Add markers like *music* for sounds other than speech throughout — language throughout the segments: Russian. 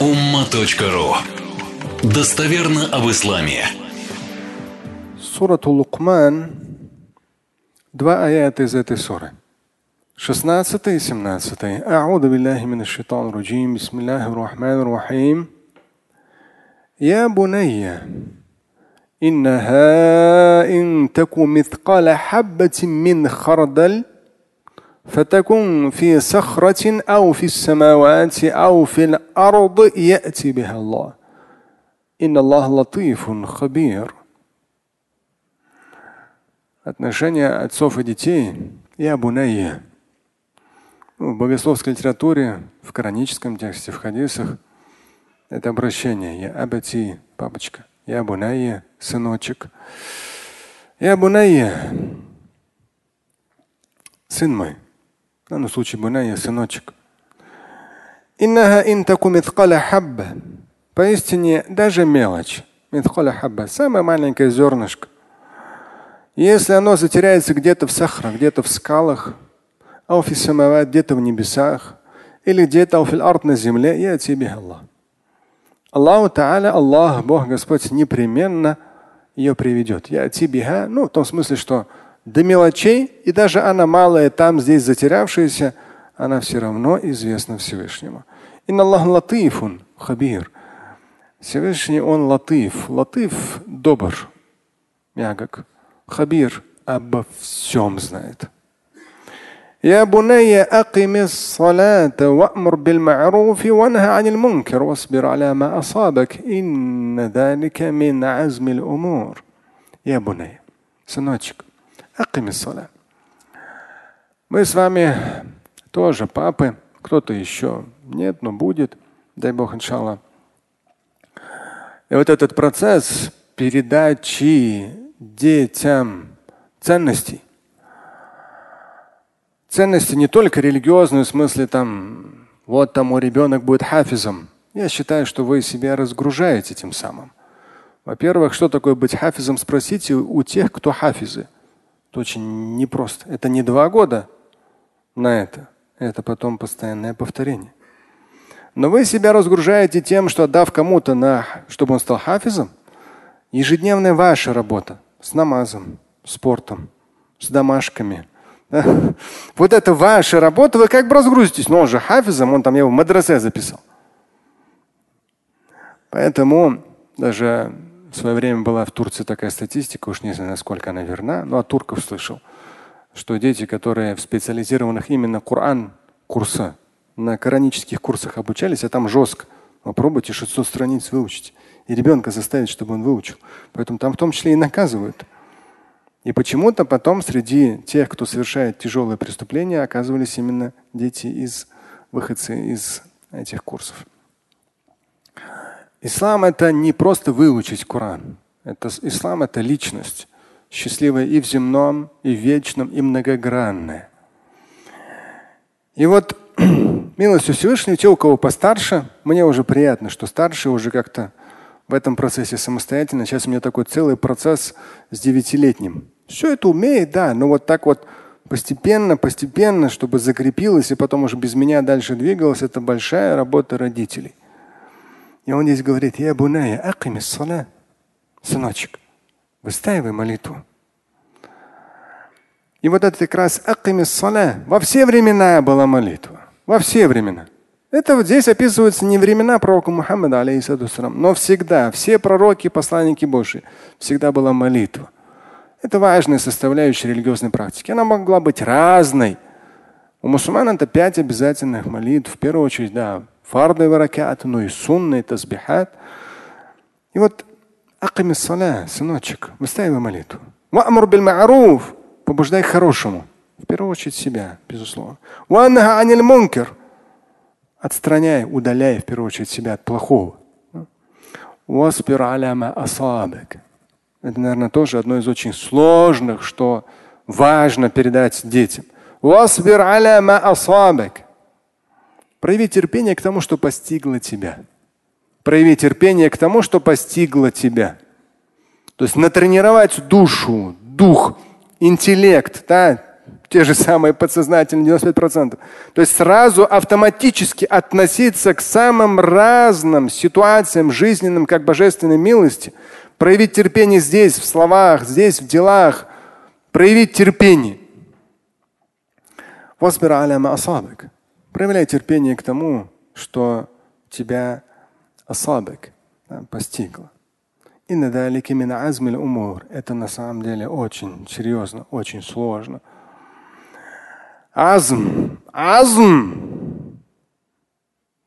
umma.ru Достоверно об исламе. Сура Лукман. Два аята из этой суры. 16 и 17. أعوذ بالله من الشيطان الرجيم بسم الله الرحمن الرحيم يا بني إنها إن تك مثقال حبة من خردل فتكن في صخرة أو في السماوات أو في الأرض يأتي بها الله إن الله لطيف خبير Отношения отцов и детей и абунайя. В богословской литературе, в кораническом тексте, в хадисах это обращение. Я абати, папочка. Я абунайя, сыночек. Я абунайя, сын мой. В данном случае Бунайя сыночек. Иннаха интаку митхаля хабба. Поистине даже мелочь. Митхаля хабба. Самое маленькое зернышко. Если оно затеряется где-то в сахара, где-то в скалах, ауфисамават, где-то в небесах, или где-то ауфил на земле, я тебе Аллах. Аллаху Та'аля, Аллах, Бог Господь, непременно ее приведет. Я тебе, ну, в том смысле, что до мелочей, и даже она малая там, здесь затерявшаяся, она все равно известна Всевышнему. Инна Аллах латифун хабир. Всевышний он латиф. Латиф добр, мягок. Хабир обо всем знает. يا بني أقم الصلاة وأمر بالمعروف وانهى عن المنكر واصبر على ما أصابك إن ذلك من عزم الأمور يا بني сыночек мы с вами тоже папы, кто-то еще нет, но будет, дай Бог, иншалла. И вот этот процесс передачи детям ценностей, ценности не только религиозные, в смысле там, вот там мой ребенок будет хафизом. Я считаю, что вы себя разгружаете тем самым. Во-первых, что такое быть хафизом, спросите у тех, кто хафизы. Это очень непросто. Это не два года на это. Это потом постоянное повторение. Но вы себя разгружаете тем, что отдав кому-то, на, чтобы он стал хафизом, ежедневная ваша работа с намазом, спортом, с домашками. Вот это ваша работа, вы как бы разгрузитесь. Но он же хафизом, он там его в мадрасе записал. Поэтому даже в свое время была в Турции такая статистика, уж не знаю, насколько она верна, но от турков слышал, что дети, которые в специализированных именно Коран курса, на коранических курсах обучались, а там жестко. Попробуйте 600 страниц выучить. И ребенка заставить, чтобы он выучил. Поэтому там в том числе и наказывают. И почему-то потом среди тех, кто совершает тяжелые преступления, оказывались именно дети из выходцы из этих курсов. Ислам это не просто выучить Коран. Это, ислам это личность, счастливая и в земном, и в вечном, и многогранная. И вот *clears throat* милостью Всевышнего, те, у кого постарше, мне уже приятно, что старшие уже как-то в этом процессе самостоятельно. Сейчас у меня такой целый процесс с девятилетним. Все это умеет, да, но вот так вот постепенно, постепенно, чтобы закрепилось и потом уже без меня дальше двигалось, это большая работа родителей. И он здесь говорит, я буная, акимис сала. Сыночек, выстаивай молитву. И вот это как раз акимис сала. Во все времена была молитва. Во все времена. Это вот здесь описываются не времена пророка Мухаммада, алейхиссалам, но всегда, все пророки, посланники Божьи, всегда была молитва. Это важная составляющая религиозной практики. Она могла быть разной. У мусульман это пять обязательных молитв. В первую очередь, да, фарды варакат, но и сунны, тазбихат. И вот акими саля, сыночек, выстаивай молитву. Ва'мур бил ма'руф, побуждай к хорошему. В первую очередь себя, безусловно. Ванха аниль мункер. Отстраняй, удаляй в первую очередь себя от плохого. Васпир аляма асабек. Это, наверное, тоже одно из очень сложных, что важно передать детям. Васпир аляма асабек. Прояви терпение к тому, что постигло тебя. Прояви терпение к тому, что постигло тебя. То есть натренировать душу, дух, интеллект, да, те же самые подсознательные 95%. То есть сразу автоматически относиться к самым разным ситуациям жизненным, как божественной милости, проявить терпение здесь, в словах, здесь, в делах, проявить терпение. Проявляй терпение к тому, что тебя асабик постигло. Это на самом деле очень серьезно, очень сложно. Азм, азм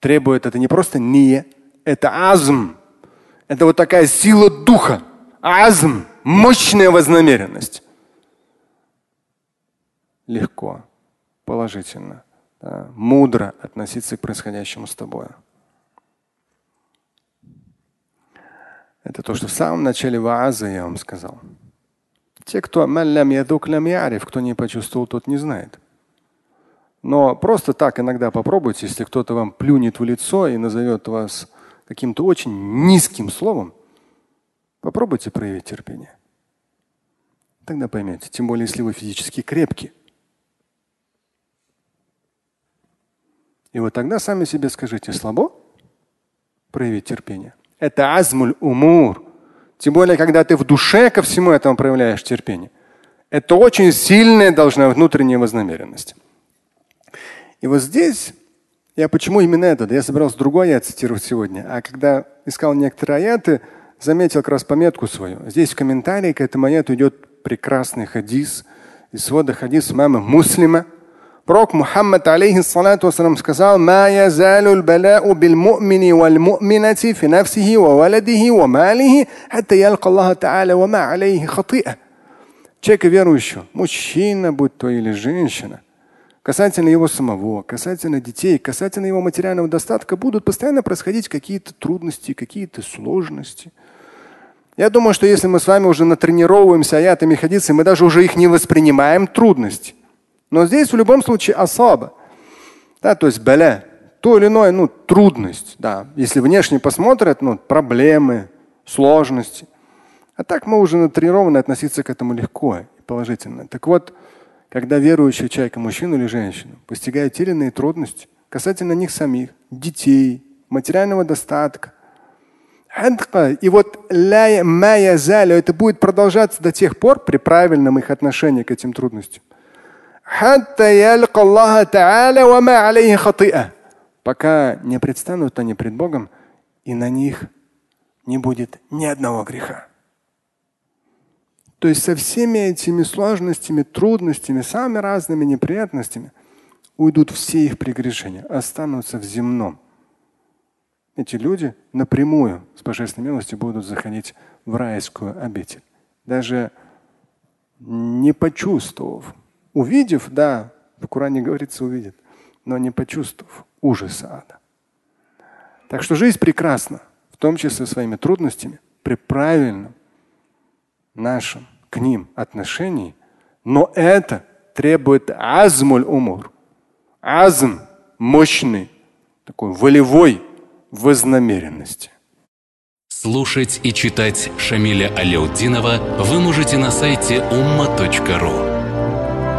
требует это не просто не, это азм. Это вот такая сила духа. Азм, мощная вознамеренность. Легко, положительно, мудро относиться к происходящему с тобой. Это то, что в самом начале вааза я вам сказал. Те, кто малям ядук лям яриф, кто не почувствовал, тот не знает. Но просто так иногда попробуйте, если кто-то вам плюнет в лицо и назовет вас каким-то очень низким словом, попробуйте проявить терпение. Тогда поймете. Тем более, если вы физически крепкие. И вот тогда сами себе скажите, слабо проявить терпение? Это азмуль умур. Тем более, когда ты в душе ко всему этому проявляешь терпение. Это очень сильная должна внутренняя вознамеренность. И вот здесь я почему именно этот? Я собирался другой аят цитировать сегодня. А когда искал некоторые аяты, заметил как раз пометку свою. Здесь в комментарии к этому аяту идет прекрасный хадис из свода хадис мамы муслима. Пророк Мухаммад алейхиссалату вассалам сказал, «Ма язалю баляу бил му'мини валь му'минати фи нафсихи ва валадихи ва малихи, хатта ялка Аллаха та'аля ва ма алейхи хати'а». Человека верующего, мужчина, будь то или женщина, касательно его самого, касательно детей, касательно его материального достатка, будут постоянно происходить какие-то трудности, какие-то сложности. Я думаю, что если мы с вами уже натренировываемся аятами хадисы, мы даже уже их не воспринимаем трудности. Но здесь в любом случае особо. Да, то есть баля, то или иное, ну, трудность. Да. Если внешне посмотрят, ну, проблемы, сложности. А так мы уже натренированы относиться к этому легко и положительно. Так вот, когда верующий человек, мужчина или женщина, постигает те или иные трудности касательно них самих, детей, материального достатка, и вот это будет продолжаться до тех пор при правильном их отношении к этим трудностям пока не предстанут они пред Богом, и на них не будет ни одного греха. То есть со всеми этими сложностями, трудностями, самыми разными неприятностями уйдут все их прегрешения, останутся в земном. Эти люди напрямую с божественной милостью будут заходить в райскую обитель, даже не почувствовав Увидев, да, в Коране говорится увидит, но не почувствовав ужаса ада. Так что жизнь прекрасна, в том числе своими трудностями, при правильном нашем к ним отношении, но это требует азмуль умур. Азм мощный, такой волевой вознамеренности. Слушать и читать Шамиля Аляутдинова вы можете на сайте umma.ru.